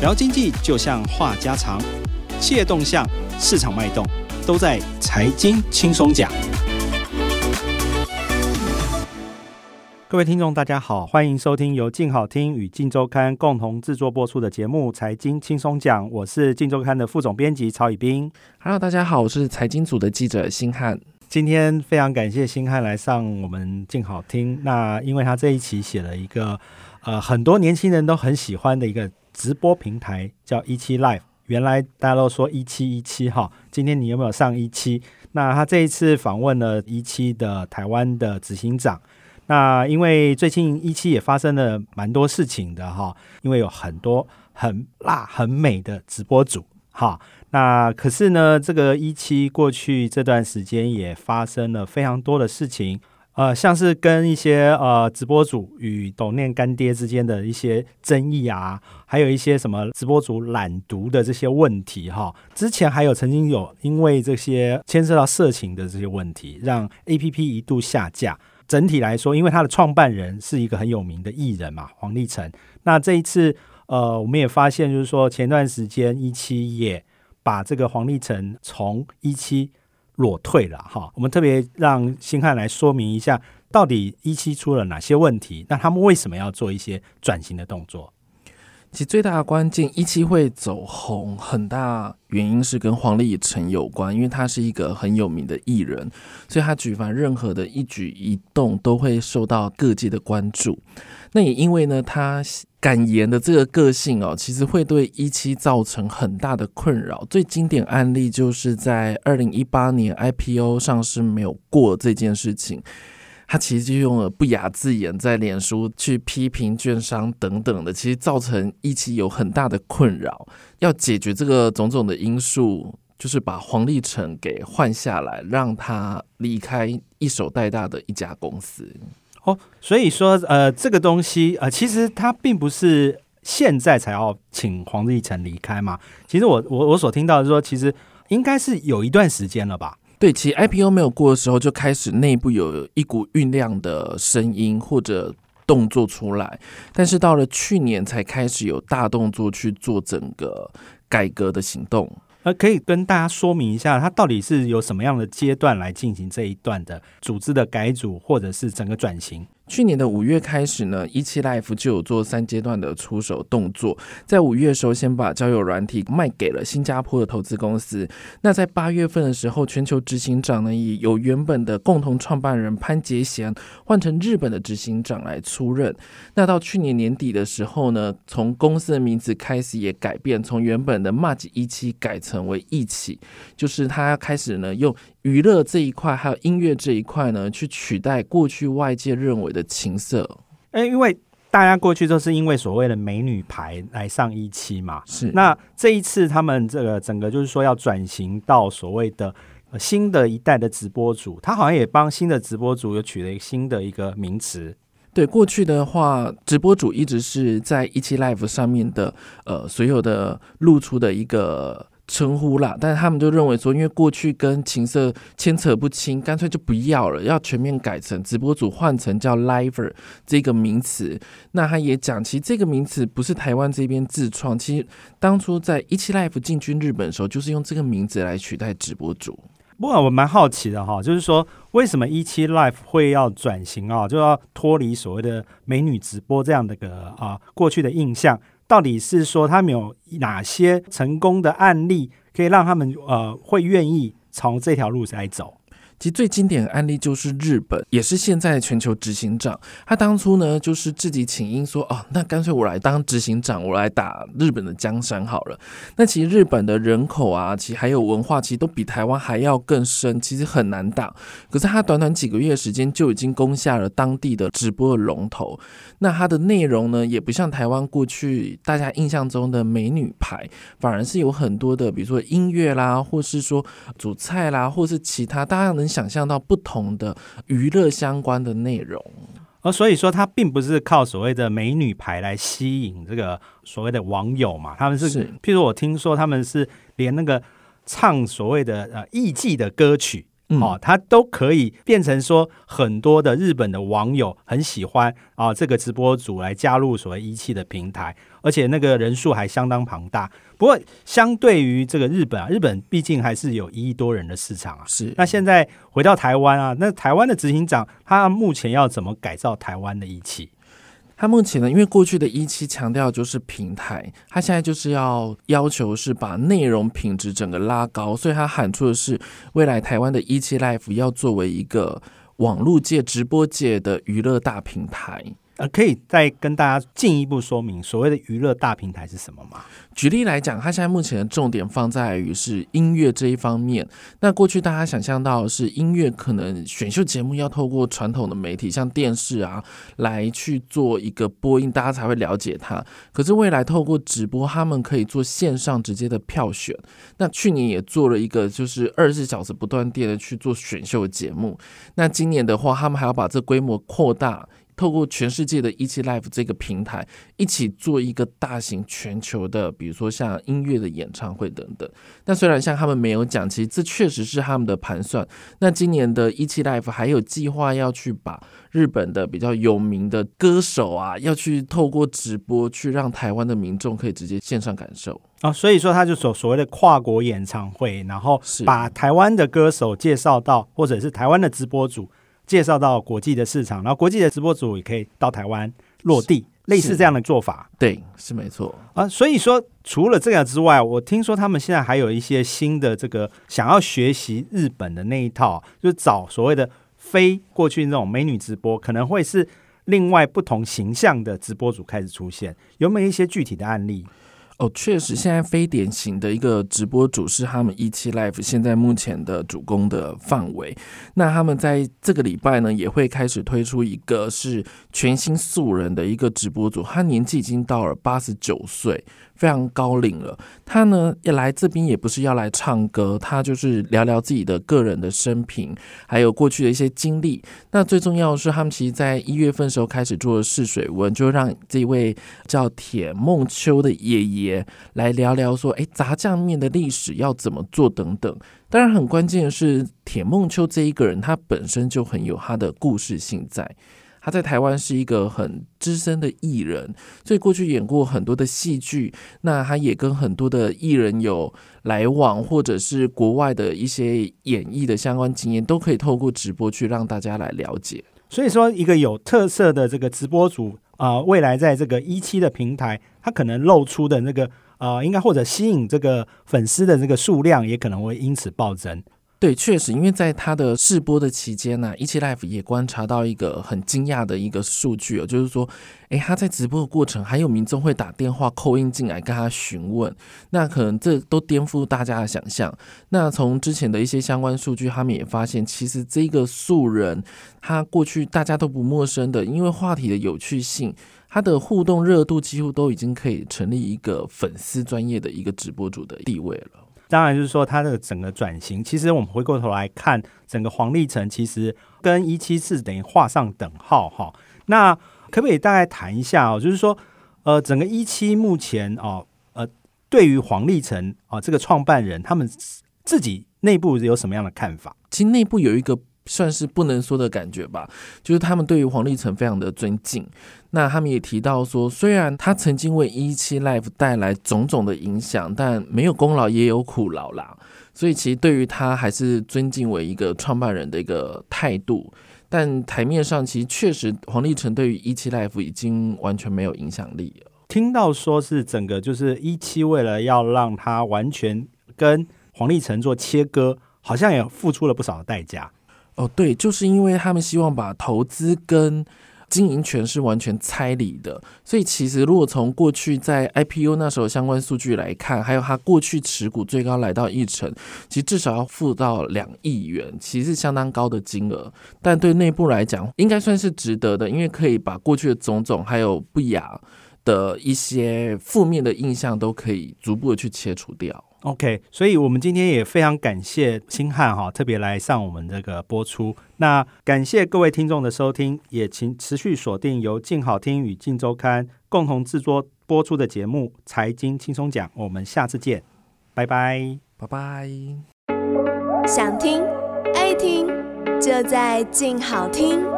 聊经济就像话家常，企业动向、市场脉动，都在财经轻松讲。各位听众，大家好，欢迎收听由静好听与静周刊共同制作播出的节目《财经轻松讲》，我是静周刊的副总编辑曹以斌。Hello，大家好，我是财经组的记者星汉。今天非常感谢星汉来上我们静好听。那因为他这一期写了一个呃很多年轻人都很喜欢的一个直播平台，叫一期 Live。原来大家都说一期一期哈，今天你有没有上一期？那他这一次访问了一期的台湾的执行长。那因为最近一期也发生了蛮多事情的哈，因为有很多很辣很美的直播主哈。那可是呢，这个一期过去这段时间也发生了非常多的事情，呃，像是跟一些呃直播主与抖念干爹之间的一些争议啊，还有一些什么直播主懒读的这些问题哈。之前还有曾经有因为这些牵涉到色情的这些问题，让 A P P 一度下架。整体来说，因为他的创办人是一个很有名的艺人嘛，黄立成。那这一次，呃，我们也发现，就是说前段时间一期也把这个黄立成从一期裸退了哈。我们特别让星汉来说明一下，到底一期出了哪些问题，那他们为什么要做一些转型的动作？其实最大的关键，一期会走红，很大原因是跟黄立成有关，因为他是一个很有名的艺人，所以他举凡任何的一举一动都会受到各界的关注。那也因为呢，他敢言的这个个性哦，其实会对一期造成很大的困扰。最经典案例就是在二零一八年 IPO 上市没有过这件事情。他其实就用了不雅字眼在脸书去批评券商等等的，其实造成一期有很大的困扰。要解决这个种种的因素，就是把黄立成给换下来，让他离开一手带大的一家公司。哦，所以说呃，这个东西呃，其实它并不是现在才要请黄立成离开嘛。其实我我我所听到的是说，其实应该是有一段时间了吧。对，其实 IPO 没有过的时候，就开始内部有一股酝酿的声音或者动作出来，但是到了去年才开始有大动作去做整个改革的行动。呃，可以跟大家说明一下，它到底是有什么样的阶段来进行这一段的组织的改组，或者是整个转型？去年的五月开始呢，一期 Life 就有做三阶段的出手动作。在五月的时候，先把交友软体卖给了新加坡的投资公司。那在八月份的时候，全球执行长呢，以由原本的共同创办人潘杰贤换成日本的执行长来出任。那到去年年底的时候呢，从公司的名字开始也改变，从原本的 March 一期改成为一起，就是他开始呢用娱乐这一块还有音乐这一块呢，去取代过去外界认为的情色。哎，因为大家过去都是因为所谓的美女牌来上一期嘛，是那这一次他们这个整个就是说要转型到所谓的、呃、新的一代的直播主，他好像也帮新的直播主又取了一个新的一个名词。对，过去的话，直播主一直是在一期 Live 上面的呃所有的露出的一个。称呼啦，但是他们就认为说，因为过去跟情色牵扯不清，干脆就不要了，要全面改成直播主换成叫 Liver 这个名词。那他也讲，其实这个名词不是台湾这边自创，其实当初在一期 Life 进军日本的时候，就是用这个名字来取代直播主。不过我蛮好奇的哈，就是说为什么一期 Life 会要转型啊，就要脱离所谓的美女直播这样的个啊过去的印象。到底是说他们有哪些成功的案例，可以让他们呃会愿意从这条路来走？其实最经典的案例就是日本，也是现在全球执行长。他当初呢，就是自己请缨说：“哦，那干脆我来当执行长，我来打日本的江山好了。”那其实日本的人口啊，其实还有文化，其实都比台湾还要更深，其实很难打。可是他短短几个月时间，就已经攻下了当地的直播的龙头。那它的内容呢，也不像台湾过去大家印象中的美女牌，反而是有很多的，比如说音乐啦，或是说煮菜啦，或是其他大家能想象到不同的娱乐相关的内容。而所以说，它并不是靠所谓的美女牌来吸引这个所谓的网友嘛，他们是，是譬如我听说他们是连那个唱所谓的呃艺伎的歌曲嗯哦，它都可以变成说很多的日本的网友很喜欢啊这个直播组来加入所谓一汽的平台，而且那个人数还相当庞大。不过相对于这个日本啊，日本毕竟还是有一亿多人的市场啊。是那现在回到台湾啊，那台湾的执行长他目前要怎么改造台湾的一期？他目前呢，因为过去的一期强调就是平台，他现在就是要要求是把内容品质整个拉高，所以他喊出的是未来台湾的一期 Life 要作为一个网络界、直播界的娱乐大平台。呃，可以再跟大家进一步说明所谓的娱乐大平台是什么吗？举例来讲，它现在目前的重点放在于是音乐这一方面。那过去大家想象到的是音乐，可能选秀节目要透过传统的媒体，像电视啊，来去做一个播音，大家才会了解它。可是未来透过直播，他们可以做线上直接的票选。那去年也做了一个，就是二十四小时不断电的去做选秀节目。那今年的话，他们还要把这规模扩大。透过全世界的一期 Live 这个平台，一起做一个大型全球的，比如说像音乐的演唱会等等。那虽然像他们没有讲，其实这确实是他们的盘算。那今年的一期 Live 还有计划要去把日本的比较有名的歌手啊，要去透过直播去让台湾的民众可以直接线上感受。哦，所以说他就所所谓的跨国演唱会，然后是把台湾的歌手介绍到，或者是台湾的直播主介绍到国际的市场，然后国际的直播主也可以到台湾落地，类似这样的做法对，是没错。啊。所以说，除了这个之外，我听说他们现在还有一些新的这个想要学习日本的那一套，就是找所谓的非过去那种美女直播，可能会是另外不同形象的直播主开始出现，有没有一些具体的案例？哦，确实，现在非典型的一个直播主是他们一期 Live 现在目前的主攻的范围。那他们在这个礼拜呢，也会开始推出一个是全新素人的一个直播主，他年纪已经到了八十九岁，非常高龄了。他呢，也来这边也不是要来唱歌，他就是聊聊自己的个人的生平，还有过去的一些经历。那最重要的是，他们其实在一月份时候开始做试水温，就让这位叫铁梦秋的爷爷来聊聊说，哎，炸酱面的历史要怎么做等等。当然，很关键的是，铁梦秋这一个人，他本身就很有他的故事性在。他在台湾是一个很资深的艺人，所以过去演过很多的戏剧。那他也跟很多的艺人有来往，或者是国外的一些演艺的相关经验，都可以透过直播去让大家来了解。所以说，一个有特色的这个直播主啊、未来在这个一期的平台，他可能露出的那个呃，应该或者吸引这个粉丝的这个数量，也可能会因此暴增。对，确实，因为在他的试播的期间呢、一期 Life 也观察到一个很惊讶的一个数据哦，就是说，诶，他在直播的过程，还有民众会打电话扣音进来跟他询问，那可能这都颠覆大家的想象。那从之前的一些相关数据，他们也发现，其实这个素人，他过去大家都不陌生的，因为话题的有趣性。他的互动热度几乎都已经可以成立一个粉丝专业的一个直播主的地位了。当然，就是说它的整个转型，其实我们回过头来看，整个黄立成其实跟一七四等于画上等号哈。那可不可以大概谈一下哦？就是说，呃，整个一期目前哦，呃，对于黄立成啊、这个创办人，他们自己内部有什么样的看法？其实内部有一个算是不能说的感觉吧，就是他们对于黄立成非常的尊敬。那他们也提到说，虽然他曾经为一期 life 带来种种的影响，但没有功劳也有苦劳啦。所以其实对于他还是尊敬为一个创办人的一个态度。但台面上其实确实黄立成对于一期 life 已经完全没有影响力了。听到说是整个就是一期为了要让他完全跟黄立成做切割，好像也付出了不少的代价。哦，对，就是因为他们希望把投资跟经营权是完全拆离的，所以其实如果从过去在 IPO 那时候相关数据来看，还有他过去持股最高来到一成，其实至少要付到两亿元，其实是相当高的金额。但对内部来讲，应该算是值得的，因为可以把过去的种种还有不雅的一些负面的印象都可以逐步的去切除掉。OK，所以我们今天也非常感谢星汉哈，特别来上我们这个播出。那感谢各位听众的收听，也请持续锁定由静好听与静周刊共同制作播出的节目《财经轻松讲》，我们下次见，拜拜。拜拜。想听爱听，就在静好听。